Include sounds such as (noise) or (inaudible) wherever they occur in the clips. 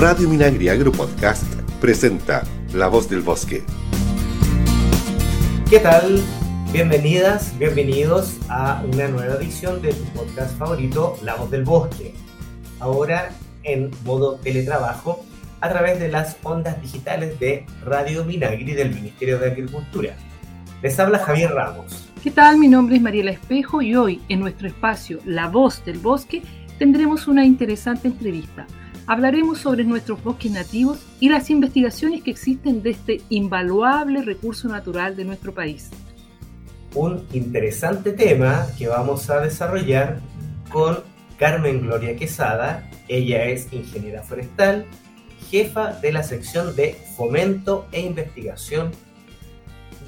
Radio Minagri Agro Podcast presenta La Voz del Bosque. ¿Qué tal? Bienvenidas, bienvenidos a una nueva edición de tu podcast favorito, La Voz del Bosque. Ahora en modo teletrabajo a través de las ondas digitales de Radio Minagri del Ministerio de Agricultura. Les habla Javier Ramos. ¿Qué tal? Mi nombre es Mariela Espejo y hoy en nuestro espacio La Voz del Bosque tendremos una interesante entrevista. Hablaremos sobre nuestros bosques nativos y las investigaciones que existen de este invaluable recurso natural de nuestro país. Un interesante tema que vamos a desarrollar con Carmen Gloria Quesada. Ella es ingeniera forestal, jefa de la sección de fomento e investigación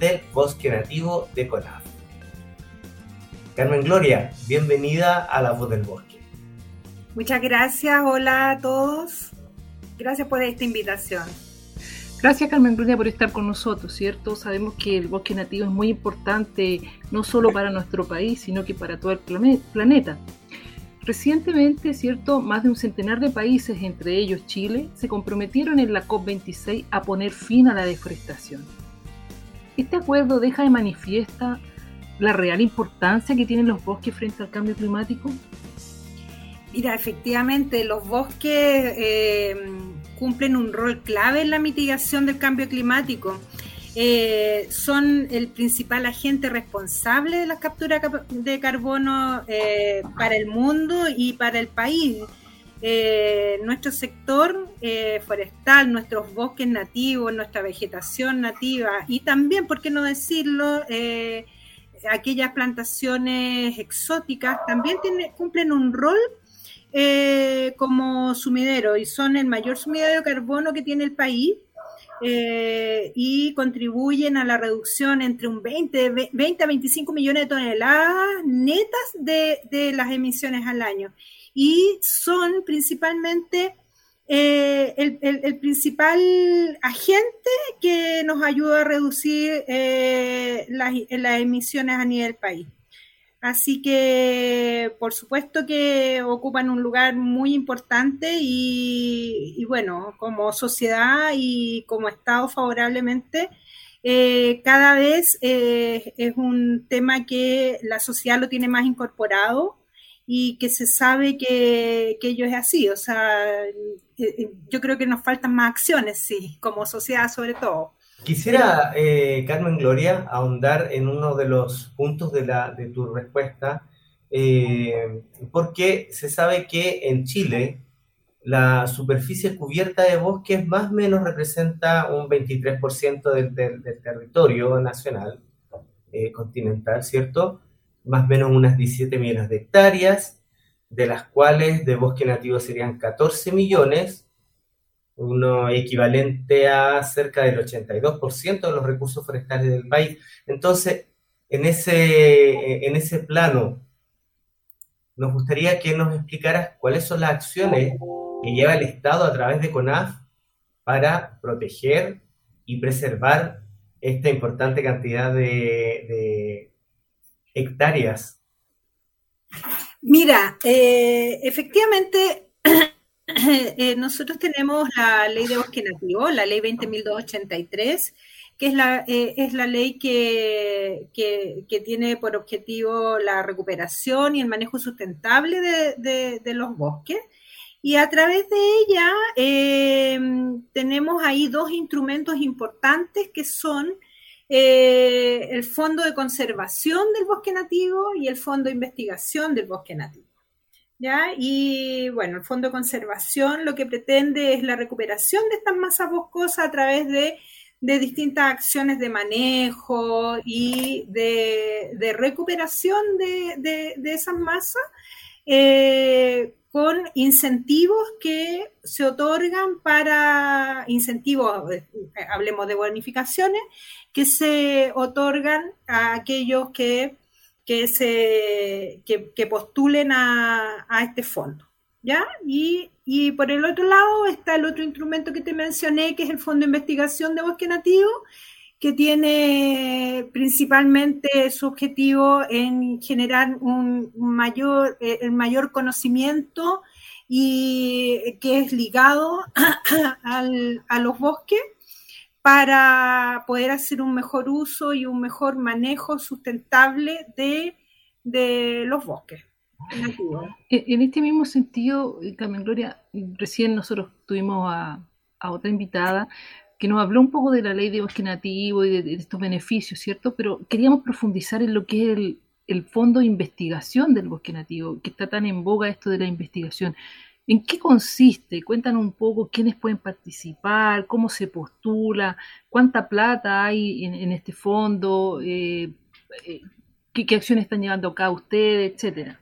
del bosque nativo de CONAF. Carmen Gloria, bienvenida a La Voz del Bosque. Muchas gracias, hola a todos. Gracias por esta invitación. Gracias Carmen Gloria por estar con nosotros, ¿cierto? Sabemos que el bosque nativo es muy importante no solo para nuestro país, sino que para todo el planeta. Recientemente, ¿cierto? Más de un centenar de países, entre ellos Chile, se comprometieron en la COP26 a poner fin a la deforestación. Este acuerdo deja de manifiesta la real importancia que tienen los bosques frente al cambio climático. Mira, efectivamente, los bosques eh, cumplen un rol clave en la mitigación del cambio climático. Eh, son el principal agente responsable de la captura de carbono eh, para el mundo y para el país. Eh, nuestro sector eh, forestal, nuestros bosques nativos, nuestra vegetación nativa y también, ¿por qué no decirlo?, eh, aquellas plantaciones exóticas también cumplen un rol como sumidero y son el mayor sumidero de carbono que tiene el país. y contribuyen a la reducción entre un 20, 20 a 25 millones de toneladas netas de las emisiones al año y son principalmente eh, el, principal agente que nos ayuda a reducir eh, las, emisiones a nivel país. Así que, por supuesto que ocupan un lugar muy importante y, bueno, como sociedad y como Estado favorablemente, eh, cada vez es un tema que la sociedad lo tiene más incorporado y que se sabe que, que ello es así. O sea, eh, eh, yo creo que nos faltan más acciones, sí, como sociedad sobre todo. Quisiera, eh, Carmen Gloria, ahondar en uno de los puntos de, la, de tu respuesta, porque se sabe que en Chile la superficie cubierta de bosques más o menos representa un 23% del, del, del, territorio nacional, continental, ¿cierto? Más o menos unas 17 millones de hectáreas, de las cuales de bosque nativo serían 14 millones, uno equivalente a cerca del 82% de los recursos forestales del país. Entonces, en ese, en ese plano, nos gustaría que nos explicaras cuáles son las acciones que lleva el Estado a través de CONAF para proteger y preservar esta importante cantidad de, hectáreas? Mira, eh, efectivamente, (clears throat) eh, nosotros tenemos la ley de bosque nativo, la ley 20.283, que es la, eh, es la ley que, que, tiene por objetivo la recuperación y el manejo sustentable de, de los bosques. Y a través de ella tenemos ahí dos instrumentos importantes que son eh, el Fondo de Conservación del Bosque Nativo y el Fondo de Investigación del Bosque Nativo. ¿Ya? Y bueno, el Fondo de Conservación lo que pretende es la recuperación de estas masas boscosas a través de, distintas acciones de manejo y de, recuperación de, esas masas. Eh, con incentivos que se otorgan para incentivos, eh, hablemos de bonificaciones, que se otorgan a aquellos que, que se, que, postulen a, este fondo. ¿ya? Y, y, por el otro lado está el otro instrumento que te mencioné, que es el Fondo de Investigación de Bosque Nativo, que tiene principalmente su objetivo en generar un mayor, eh, el mayor conocimiento y que es ligado (clears throat) a los bosques para poder hacer un mejor uso y un mejor manejo sustentable de, los bosques. En este mismo sentido, Carmen Gloria, recién nosotros tuvimos a, otra invitada que nos habló un poco de la ley de bosque nativo y de, estos beneficios, ¿cierto? Pero queríamos profundizar en lo que es el, fondo de investigación del bosque nativo, que está tan en boga esto de la investigación. ¿En qué consiste? Cuéntanos un poco quiénes pueden participar, cómo se postula, cuánta plata hay en, este fondo, eh, eh, qué, acciones están llevando acá ustedes, etcétera.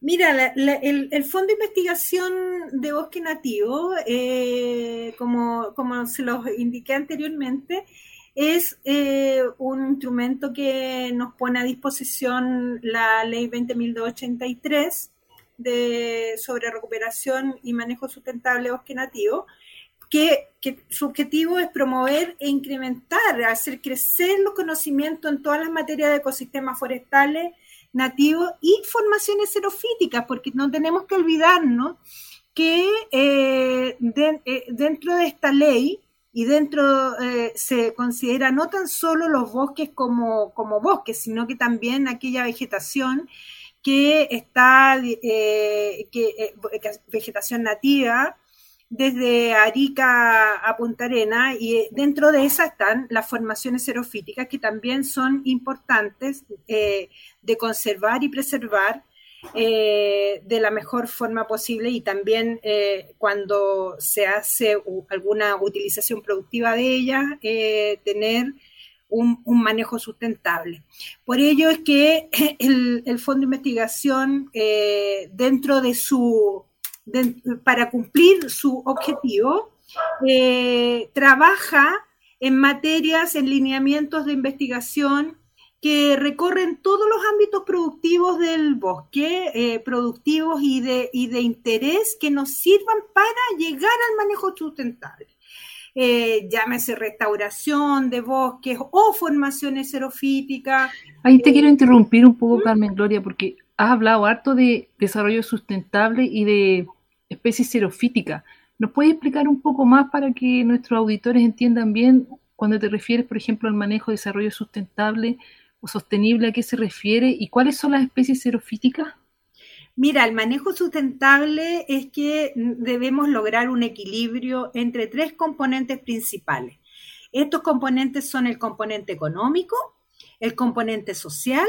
Mira, el, Fondo de Investigación de Bosque Nativo, eh, como, como se los indiqué anteriormente, es un instrumento que nos pone a disposición la Ley 20.283 de, sobre recuperación y manejo sustentable de bosque nativo, que, su objetivo es promover e incrementar, hacer crecer los conocimientos en todas las materias de ecosistemas forestales nativos y formaciones xerofíticas, porque no tenemos que olvidarnos que eh, eh, dentro de esta ley y dentro eh, se considera no tan solo los bosques como, como bosques, sino que también aquella vegetación que está, que, vegetación nativa, desde Arica a Punta Arena, y eh, dentro de esa están las formaciones xerofíticas, que también son importantes de conservar y preservar de la mejor forma posible y también cuando se hace alguna utilización productiva de ellas, tener un, manejo sustentable. Por ello es que el, Fondo de Investigación, eh, dentro de su, para cumplir su objetivo, eh, trabaja en materias, en lineamientos de investigación que recorren todos los ámbitos productivos del bosque, eh, productivos y de, y de interés que nos sirvan para llegar al manejo sustentable. Eh, llámese restauración de bosques o formaciones xerofíticas. Ahí te quiero interrumpir un poco, Carmen Gloria, porque has hablado harto de desarrollo sustentable y de especies xerofíticas. ¿Nos puedes explicar un poco más para que nuestros auditores entiendan bien cuando te refieres, por ejemplo, al manejo de desarrollo sustentable o sostenible, a qué se refiere y cuáles son las especies xerofíticas? Mira, el manejo sustentable es que debemos lograr un equilibrio entre tres componentes principales. Estos componentes son el componente económico, el componente social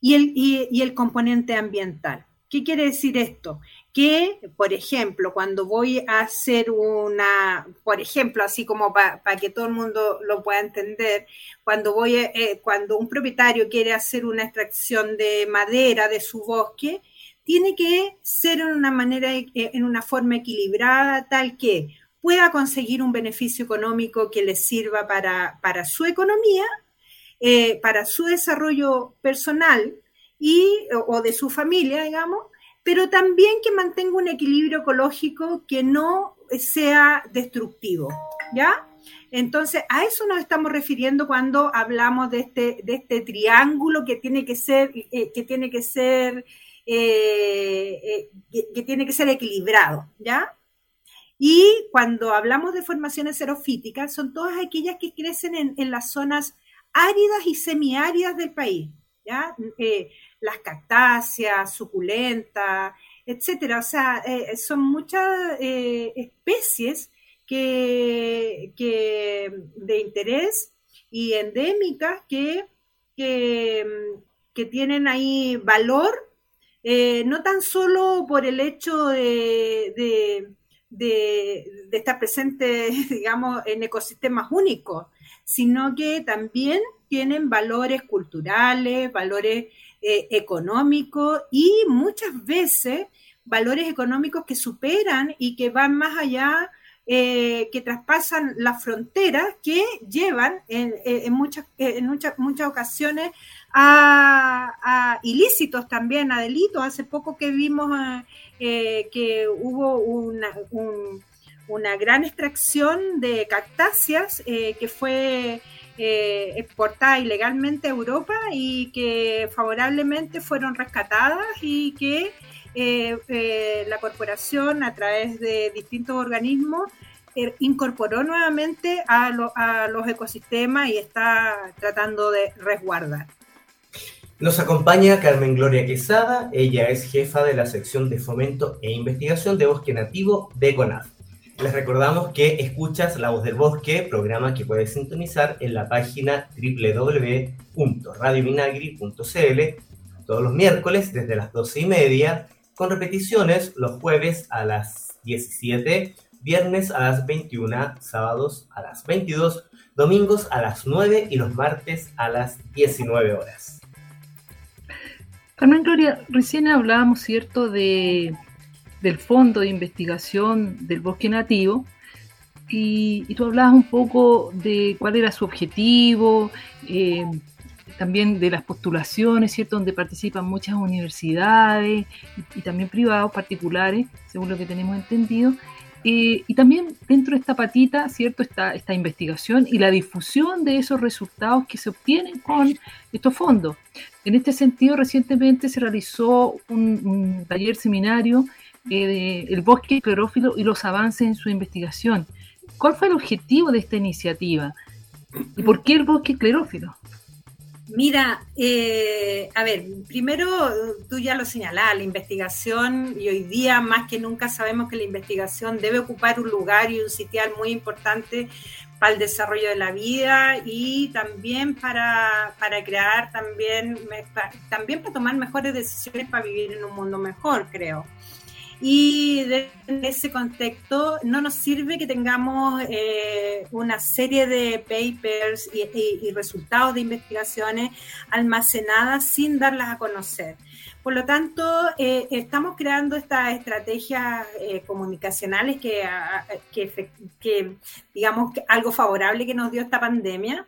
y el, el componente ambiental. ¿Qué quiere decir esto? Que, por ejemplo, cuando voy a hacer una, por ejemplo, así como para que todo el mundo lo pueda entender, cuando voy, eh, cuando un propietario quiere hacer una extracción de madera de su bosque, tiene que ser en una manera, eh, en una forma equilibrada, tal que pueda conseguir un beneficio económico que le sirva para, su economía, eh, para su desarrollo personal y, o de su familia, digamos, pero también que mantenga un equilibrio ecológico que no sea destructivo, ¿ya? Entonces, a eso nos estamos refiriendo cuando hablamos de este, de este triángulo que tiene que ser, eh, que tiene que ser eh, eh, que, tiene que ser equilibrado, ¿ya? Y cuando hablamos de formaciones xerofíticas, son todas aquellas que crecen en, las zonas áridas y semiáridas del país, ¿ya? Eh, las cactáceas, suculentas, etcétera. O sea, son muchas especies que, de interés y endémicas que, que tienen ahí valor eh, no tan solo por el hecho de, estar presente, (laughs) digamos, en ecosistemas únicos, sino que también tienen valores culturales, valores eh, económicos y muchas veces valores económicos que superan y que van más allá, eh, que traspasan las fronteras, que llevan en, muchas, en muchas, muchas ocasiones a, ilícitos también, a delitos. Hace poco que vimos eh, que hubo una, una, gran extracción de cactáceas que fue exportada ilegalmente a Europa y que favorablemente fueron rescatadas y que la corporación a través de distintos organismos incorporó nuevamente a, a los ecosistemas y está tratando de resguardar. Nos acompaña Carmen Gloria Quesada, ella es jefa de la sección de fomento e investigación de bosque nativo de CONAF. Les recordamos que escuchas La Voz del Bosque, programa que puedes sintonizar en la página www.radiominagri.cl todos los miércoles desde las 12 y media, con repeticiones los jueves a las 17, viernes a las 21, sábados a las 22, domingos a las 9 y los martes a las 19 horas. Carmen Gloria, recién hablábamos, ¿cierto?, de, del fondo de investigación del bosque nativo y, tú hablabas un poco de cuál era su objetivo, eh, también de las postulaciones, ¿cierto?, donde participan muchas universidades y, también privados particulares, según lo que tenemos entendido. Eh, y también dentro de esta patita, ¿cierto? Está esta investigación y la difusión de esos resultados que se obtienen con estos fondos. En este sentido, recientemente se realizó un, taller seminario eh, El bosque clorófilo y los avances en su investigación. ¿Cuál fue el objetivo de esta iniciativa? ¿Y por qué el bosque clorófilo? Mira, eh, a ver, primero tú ya lo señalás, la investigación, y hoy día más que nunca sabemos que la investigación debe ocupar un lugar y un sitial muy importante para el desarrollo de la vida y también para, para crear, también, también para tomar mejores decisiones para vivir en un mundo mejor, creo. Y en ese contexto no nos sirve que tengamos eh, una serie de papers y, resultados de investigaciones almacenadas sin darlas a conocer. Por lo tanto, eh, estamos creando estas estrategias eh, comunicacionales que, que, digamos, algo favorable que nos dio esta pandemia,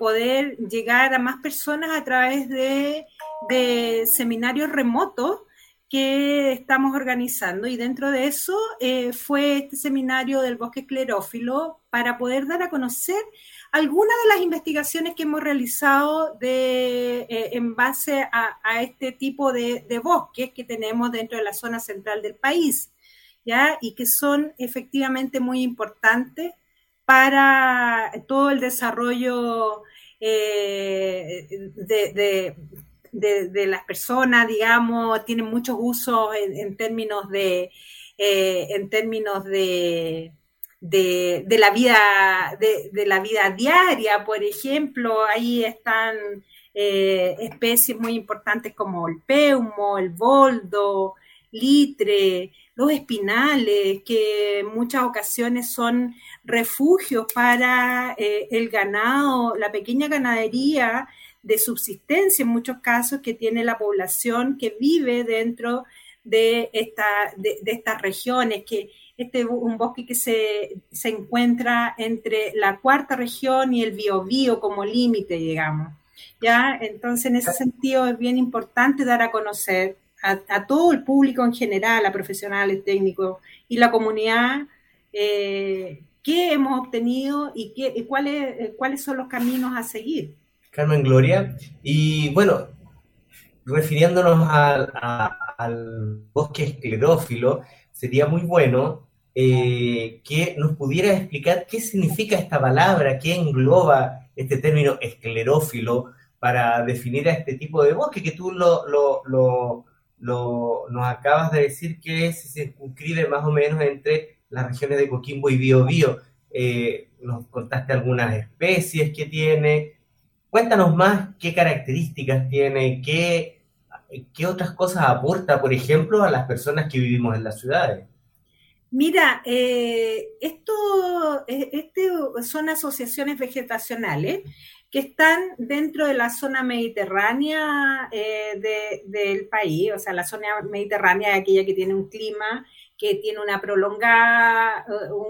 poder llegar a más personas a través de, de seminarios remotos que estamos organizando y dentro de eso eh, fue este seminario del bosque esclerófilo para poder dar a conocer algunas de las investigaciones que hemos realizado de, eh, en base a, este tipo de, de, bosques que tenemos dentro de la zona central del país, ¿ya? Y que son efectivamente muy importantes para todo el desarrollo eh, de, de, las personas, digamos, tienen muchos usos en, términos de, eh, en términos de, de, la vida, de, la vida diaria, por ejemplo, ahí están eh, especies muy importantes como el peumo, el boldo, litre, los espinales, que en muchas ocasiones son refugios para eh, el ganado, la pequeña ganadería de subsistencia en muchos casos que tiene la población que vive dentro de, esta, de, estas regiones, que este es un bosque que se, se, encuentra entre la cuarta región y el Biobío como límite, digamos. ¿ya? Entonces, en ese sentido, es bien importante dar a conocer a, todo el público en general, a profesionales, técnicos y la comunidad, eh, qué hemos obtenido y, qué, y cuáles, cuáles son los caminos a seguir. Carmen Gloria. Y bueno, refiriéndonos al, bosque esclerófilo, sería muy bueno eh, que nos pudiera explicar qué significa esta palabra, qué engloba este término esclerófilo para definir a este tipo de bosque que tú lo, lo, nos acabas de decir que se circunscribe más o menos entre las regiones de Coquimbo y Biobío. Eh, nos contaste algunas especies que tiene, Cuéntanos más qué características tiene, qué, qué otras cosas aporta, por ejemplo, a las personas que vivimos en las ciudades. Mira, eh, esto eh, este son asociaciones vegetacionales que están dentro de la zona mediterránea eh, del país, o sea, la zona mediterránea es aquella que tiene un clima que tiene una prolongada,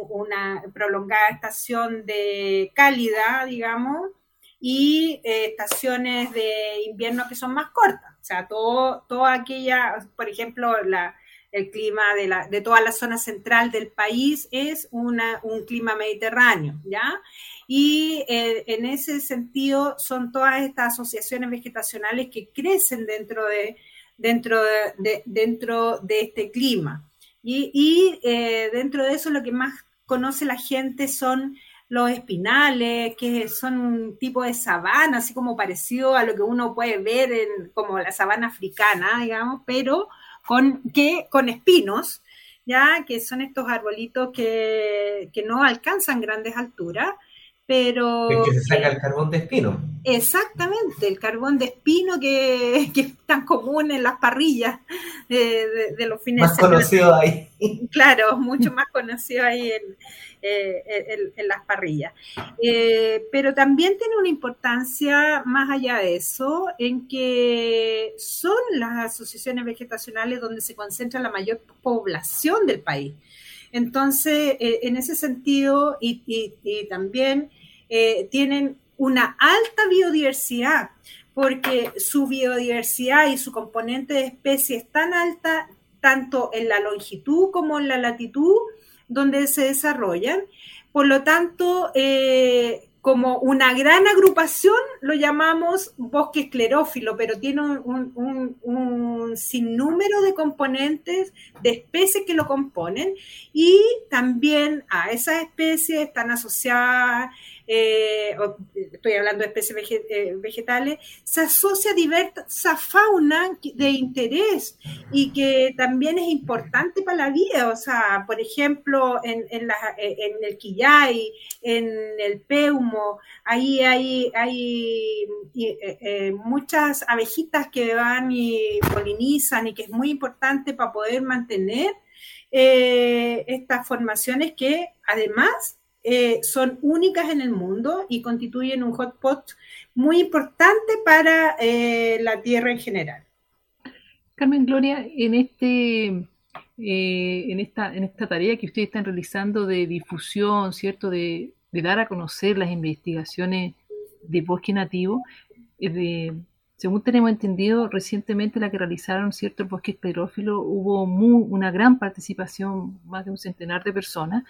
una prolongada estación de cálida, digamos, y eh, estaciones de invierno que son más cortas. O sea, todo, toda aquella, por ejemplo, la, el clima de, la, de toda la zona central del país es una, un clima mediterráneo, ¿ya? Y eh, en ese sentido son todas estas asociaciones vegetacionales que crecen dentro de, dentro de, dentro de este clima. Y, eh, dentro de eso lo que más conoce la gente son los espinales, que son un tipo de sabana, así como parecido a lo que uno puede ver en como la sabana africana, digamos, pero con, que, con espinos, ya que son estos arbolitos que, que no alcanzan grandes alturas pero... Es que se saca el carbón de espino. Exactamente, el carbón de espino que, (laughs) que es tan común en las parrillas de, los fines Más conocido ahí. (laughs) Claro, mucho más conocido ahí en, eh, las parrillas. Eh, pero también tiene una importancia más allá de eso, en que son las asociaciones vegetacionales donde se concentra la mayor población del país. Entonces, eh, en ese sentido, y, también eh, tienen una alta biodiversidad, porque su biodiversidad y su componente de especie es tan alta, tanto en la longitud como en la latitud donde se desarrollan. Por lo tanto, eh, como una gran agrupación, lo llamamos bosque esclerófilo, pero tiene un, sinnúmero de componentes, de especies que lo componen, y también a esas especies están asociadas eh, estoy hablando de especies eh, vegetales, se asocia diversa fauna de interés y que también es importante para la vida. O sea, por ejemplo, en, en, el Quillay, en el Peumo, ahí hay, eh, muchas abejitas que van y polinizan y que es muy importante para poder mantener estas formaciones que además eh, son únicas en el mundo y constituyen un hotspot muy importante para eh, la Tierra en general. Carmen Gloria, en este eh, en esta en esta tarea que ustedes están realizando de difusión, cierto, de, dar a conocer las investigaciones de bosque nativo, según tenemos entendido, recientemente la que realizaron cierto bosque esclerófilo hubo una gran participación, más de un centenar de personas,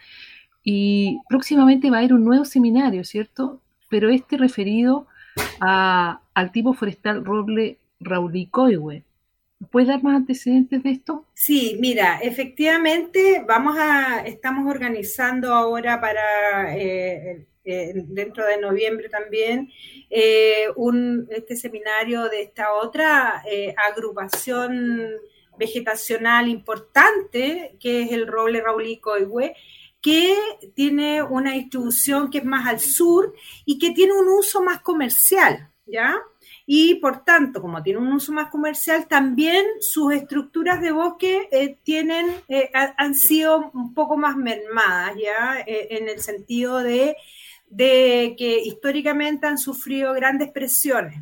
y próximamente va a haber un nuevo seminario, ¿cierto? Pero este referido al tipo forestal roble raulicoihue. ¿Puedes dar más antecedentes de esto? Sí, mira, efectivamente vamos a, estamos organizando ahora para eh, eh, dentro de noviembre también eh, un, este seminario de esta otra agrupación vegetacional importante que es el roble raulicoihue que tiene una distribución que es más al sur y que tiene un uso más comercial, ¿ya? Y por tanto, como tiene un uso más comercial, también sus estructuras de bosque eh, tienen, eh, han sido un poco más mermadas, ¿ya? Eh, en el sentido de, de que históricamente han sufrido grandes presiones.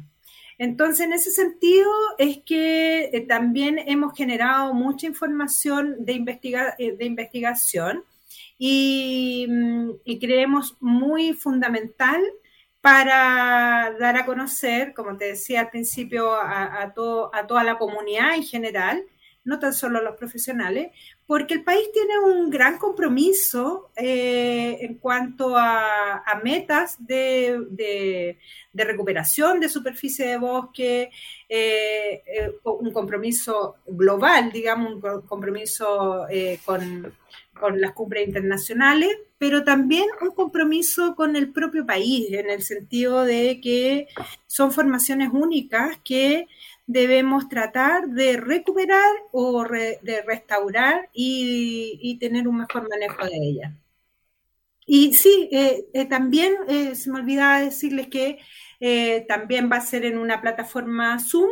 Entonces, en ese sentido, es que también hemos generado mucha información de, investiga de investigación Mm, y, creemos muy fundamental para dar a conocer, como te decía al principio, a, todo, a toda la comunidad en general, no tan solo los profesionales, porque el país tiene un gran compromiso eh, en cuanto a, metas de, recuperación de superficie de bosque, eh, eh, un compromiso global, digamos, un compromiso con con las cumbres internacionales, pero también un compromiso con el propio país, en el sentido de que son formaciones únicas que debemos tratar de recuperar o de restaurar y, tener un mejor manejo de ellas. Y sí, eh, eh, también eh, se me olvidaba decirles que también va a ser en una plataforma Zoom,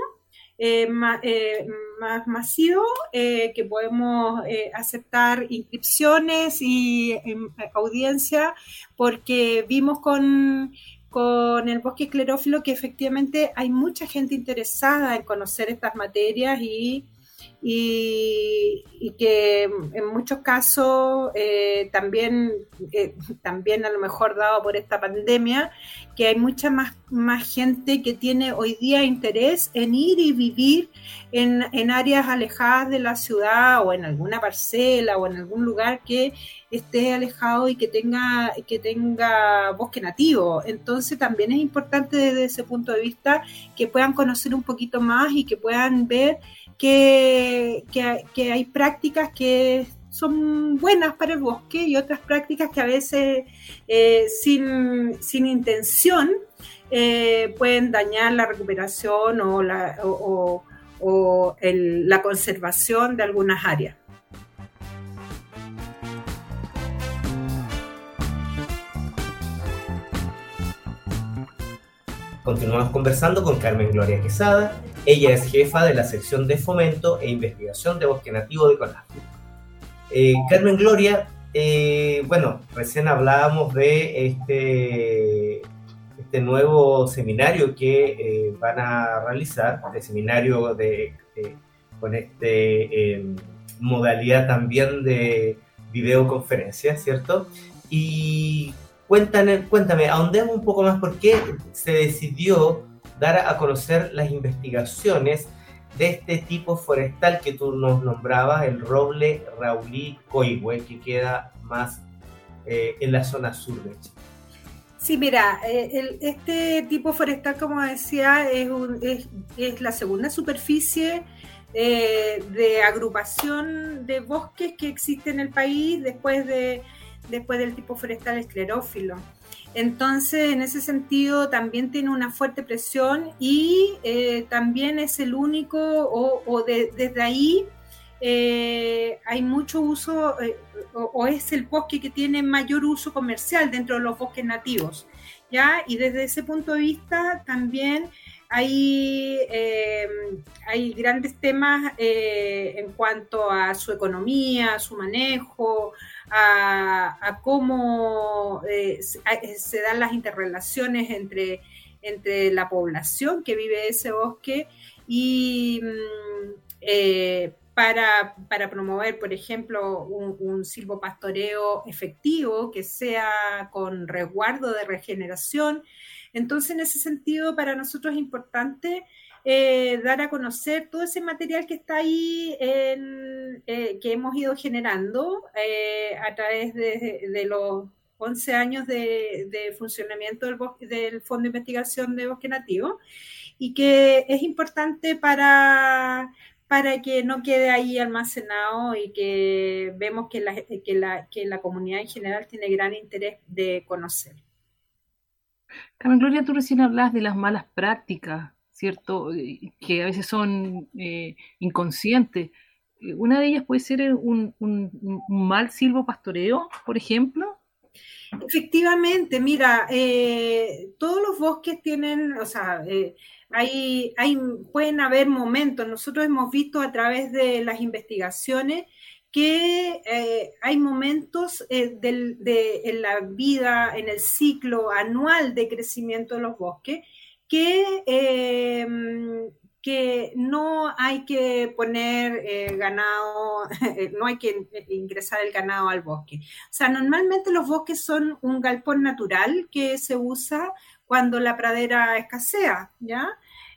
eh, más, masivo, que podemos aceptar inscripciones y em, audiencia, porque vimos con, con el bosque esclerófilo que efectivamente hay mucha gente interesada en conocer estas materias y y, que en muchos casos eh, también, eh, también a lo mejor dado por esta pandemia, que hay mucha más, más gente que tiene hoy día interés en ir y vivir en, en áreas alejadas de la ciudad o en alguna parcela o en algún lugar que esté alejado y que tenga, que tenga bosque nativo. Entonces también es importante desde ese punto de vista que puedan conocer un poquito más y que puedan ver que, que, hay prácticas que son buenas para el bosque y otras prácticas que a veces eh, sin, sin, intención eh, pueden dañar la recuperación o la, o, la conservación de algunas áreas. Continuamos conversando con Carmen Gloria Quesada. Ella es jefa de la sección de fomento e investigación de bosque nativo de CONAFI. Eh, Carmen Gloria, eh, bueno, recién hablábamos de este, este nuevo seminario que eh, van a realizar, este seminario de, con este modalidad también de videoconferencia, ¿cierto? Y cuéntame, cuéntame, ahondemos un poco más por qué se decidió dar a conocer las investigaciones de este tipo forestal que tú nos nombrabas, el roble raulí coihue, que queda más eh, en la zona sur de Chile. Sí, mira, eh, este tipo forestal, como decía, es, la segunda superficie eh, de agrupación de bosques que existe en el país después, de, después del tipo forestal esclerófilo. Entonces, en ese sentido, también tiene una fuerte presión y eh, también es el único, o, desde ahí eh, hay mucho uso, eh, o, es el bosque que tiene mayor uso comercial dentro de los bosques nativos. ¿ya? Y desde ese punto de vista también hay, hay grandes temas en cuanto a su economía, su manejo, a, cómo eh, eh, se dan las interrelaciones entre, entre la población que vive ese bosque y mm, eh, para, promover, por ejemplo, un, un silvopastoreo efectivo que sea con resguardo de regeneración. Entonces, en ese sentido, para nosotros es importante eh, dar a conocer todo ese material que está ahí, eh, que hemos ido generando eh, a través de, los 11 años de, funcionamiento del, del, Fondo de Investigación de Bosque Nativo y que es importante para, para que no quede ahí almacenado y que vemos que la, que la, que la comunidad en general tiene gran interés de conocer. Carmen Gloria, tú recién hablas de las malas prácticas ¿cierto? Eh, que a veces son eh, inconscientes. Eh, una de ellas puede ser un, mal silvopastoreo, por ejemplo. Efectivamente, mira, todos los bosques tienen, o sea, hay, hay, pueden haber momentos, nosotros hemos visto a través de las investigaciones que hay momentos de, en la vida, en el ciclo anual de crecimiento de los bosques, que, em, que no hay que poner eh, ganado, (laughs) no hay que ingresar el ganado al bosque. O sea, normalmente los bosques son un galpón natural que se usa cuando la pradera escasea, ¿ya?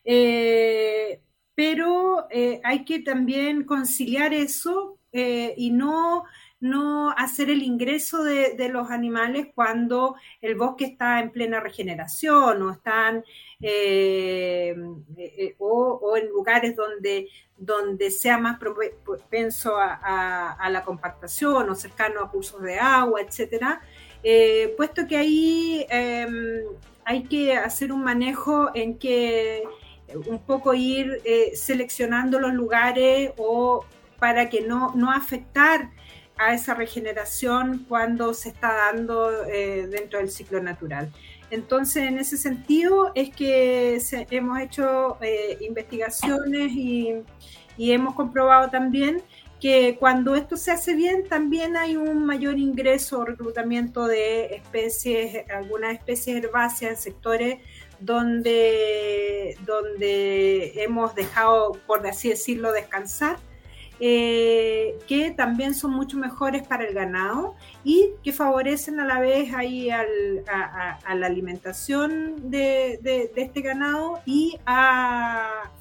Eh, pero eh, hay que también conciliar eso y no no hacer el ingreso de, los animales cuando el bosque está en plena regeneración o están eh, eh, o, en lugares donde, donde sea más propenso a, la compactación o cercano a cursos de agua, etcétera, eh, puesto que ahí em, hay que hacer un manejo en que un poco ir seleccionando los lugares o para que no, no afectar a esa regeneración cuando se está dando eh, dentro del ciclo natural. Entonces, en ese sentido es que hemos hecho eh, investigaciones y, hemos comprobado también que cuando esto se hace bien, también hay un mayor ingreso o reclutamiento de especies, algunas especies herbáceas en sectores donde, donde hemos dejado, por así decirlo, descansar eh, que también son mucho mejores para el ganado y que favorecen a la vez ahí a, la alimentación de, este ganado y a,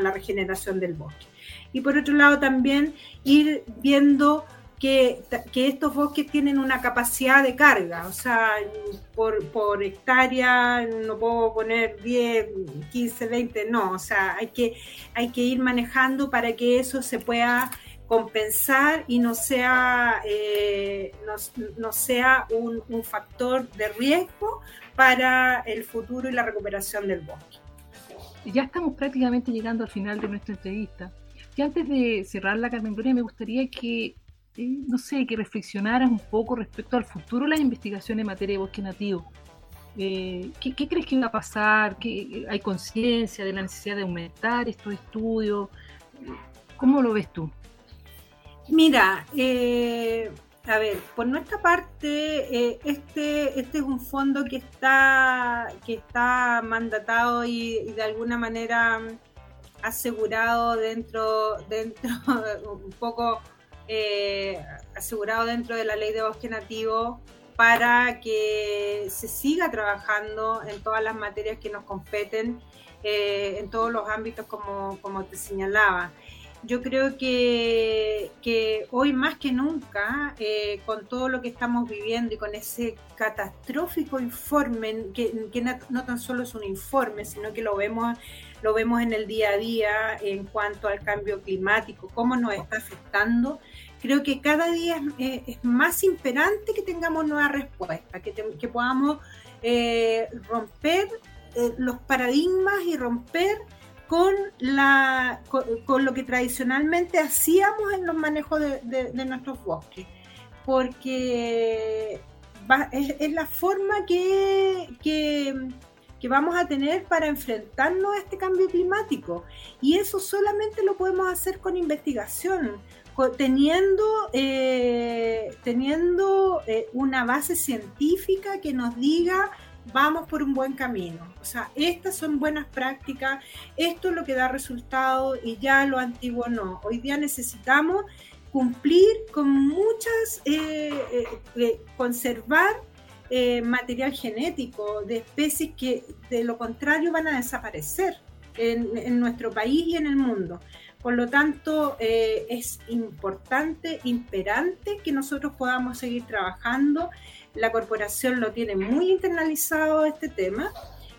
la regeneración del bosque. Y por otro lado también ir viendo que, estos bosques tienen una capacidad de carga, o sea, por, por, hectárea no puedo poner 10, 15, 20, no, o sea, hay que, hay que ir manejando para que eso se pueda compensar y no sea, eh, no, sea un, un factor de riesgo para el futuro y la recuperación del bosque. Ya estamos prácticamente llegando al final de nuestra entrevista. Y antes de cerrar la Carmen Gloria, me gustaría que no sé, que reflexionaras un poco respecto al futuro de las investigaciones en materia de bosque nativo. Eh, ¿qué, crees que va a pasar? ¿Qué, ¿Hay conciencia de la necesidad de aumentar estos estudios? ¿Cómo lo ves tú? Mira, eh, a ver, por nuestra parte, eh, este, este es un fondo que está, que está mandatado y, y de alguna manera asegurado dentro, dentro (laughs) un poco eh, asegurado dentro de la ley de bosque nativo para que se siga trabajando en todas las materias que nos competen, eh, en todos los ámbitos como, como te señalaba. Yo creo que, que, hoy más que nunca, eh, con todo lo que estamos viviendo y con ese catastrófico informe, que, que, no tan solo es un informe, sino que lo vemos, lo vemos en el día a día en cuanto al cambio climático, cómo nos está afectando, creo que cada día es, más imperante que tengamos nuevas respuestas, que, que podamos eh, romper eh, los paradigmas y romper con, la, con, lo que tradicionalmente hacíamos en los manejos de, nuestros bosques, porque es, la forma que, que, que vamos a tener para enfrentarnos a este cambio climático. Y eso solamente lo podemos hacer con investigación teniendo, eh, teniendo eh, una base científica que nos diga vamos por un buen camino. O sea, estas son buenas prácticas, esto es lo que da resultado y ya lo antiguo no. Hoy día necesitamos cumplir con muchas, eh, conservar material genético de especies que de lo contrario van a desaparecer en, nuestro país y en el mundo. Por lo tanto, eh, es importante, imperante que nosotros podamos seguir trabajando. La corporación lo tiene muy internalizado este tema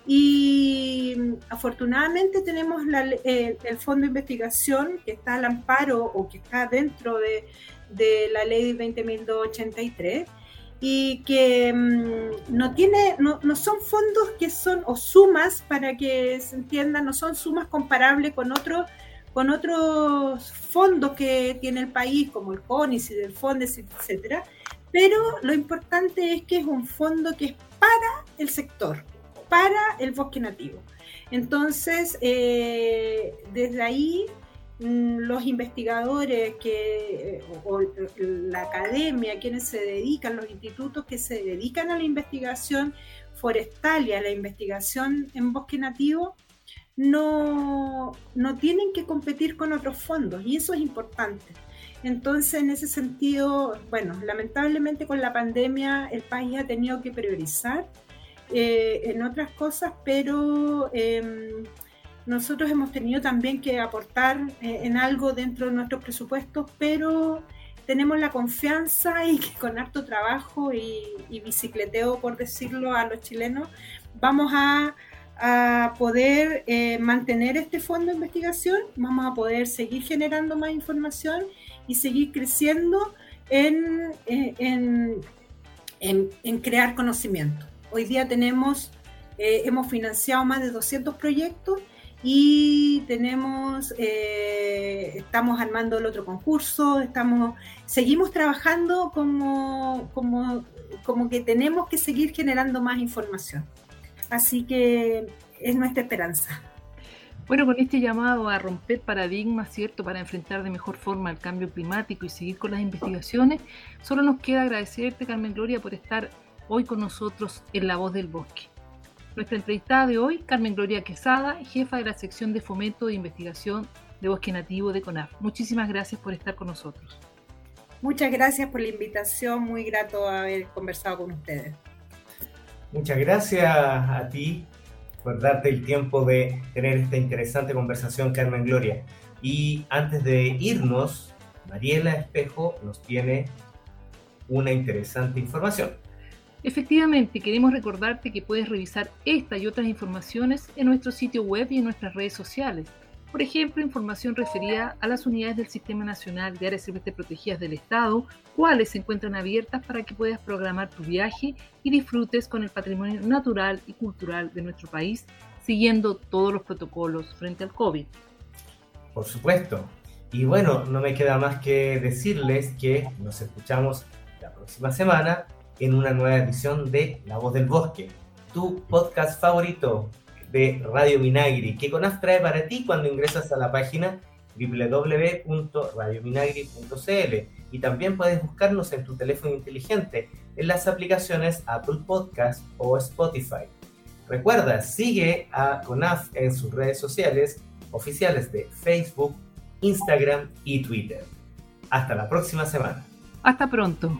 y afortunadamente tenemos eh, el Fondo de Investigación que está al amparo o que está dentro de, la ley 20.283 y que mm, no tiene, no, no, son fondos que son, o sumas, para que se entienda, no son sumas comparables con otros con otros fondos que tiene el país, como el CONIS y del FONDES, etcétera. Pero lo importante es que es un fondo que es para el sector, para el bosque nativo. Entonces, eh, desde ahí, los investigadores que, eh, o, la academia, quienes se dedican, los institutos que se dedican a la investigación forestal y a la investigación en bosque nativo, no, no tienen que competir con otros fondos y eso es importante. Entonces, en ese sentido, bueno, lamentablemente con la pandemia el país ha tenido que priorizar eh, en otras cosas, pero em, nosotros hemos tenido también que aportar eh, en algo dentro de nuestros presupuestos, pero tenemos la confianza (laughs) y que con harto trabajo y, bicicleteo, por decirlo a los chilenos, vamos a poder eh, mantener este fondo de investigación, vamos a poder seguir generando más información y seguir creciendo en, eh, en, en, crear conocimiento. Hoy día tenemos, hemos financiado más de 200 proyectos y tenemos, estamos armando el otro concurso, estamos, seguimos trabajando como, como, como que tenemos que seguir generando más información. Así que es nuestra esperanza. Bueno, con este llamado a romper paradigmas, ¿cierto?, para enfrentar de mejor forma el cambio climático y seguir con las investigaciones, solo nos queda agradecerte, Carmen Gloria, por estar hoy con nosotros en La Voz del Bosque. Nuestra entrevistada de hoy, Carmen Gloria Quesada, jefa de la sección de fomento de investigación de bosque nativo de CONAF. Muchísimas gracias por estar con nosotros. Muchas gracias por la invitación, muy grato haber conversado con ustedes. Muchas gracias a ti por darte el tiempo de tener esta interesante conversación, Carmen Gloria. Y antes de irnos, Mariela Espejo nos tiene una interesante información. Efectivamente, queremos recordarte que puedes revisar esta y otras informaciones en nuestro sitio web y en nuestras redes sociales. Por ejemplo, información referida a las unidades del Sistema Nacional de Áreas Silvestres Protegidas del Estado, cuáles se encuentran abiertas para que puedas programar tu viaje y disfrutes con el patrimonio natural y cultural de nuestro país, siguiendo todos los protocolos frente al COVID. Por supuesto. Y bueno, no me queda más que decirles que nos escuchamos la próxima semana en una nueva edición de La Voz del Bosque, tu podcast favorito de Radio Minagri, que CONAF trae para ti cuando ingresas a la página www.radiominagri.cl y también puedes buscarnos en tu teléfono inteligente en las aplicaciones Apple Podcast o Spotify. Recuerda, sigue a CONAF en sus redes sociales oficiales de Facebook, Instagram y Twitter. Hasta la próxima semana. Hasta pronto.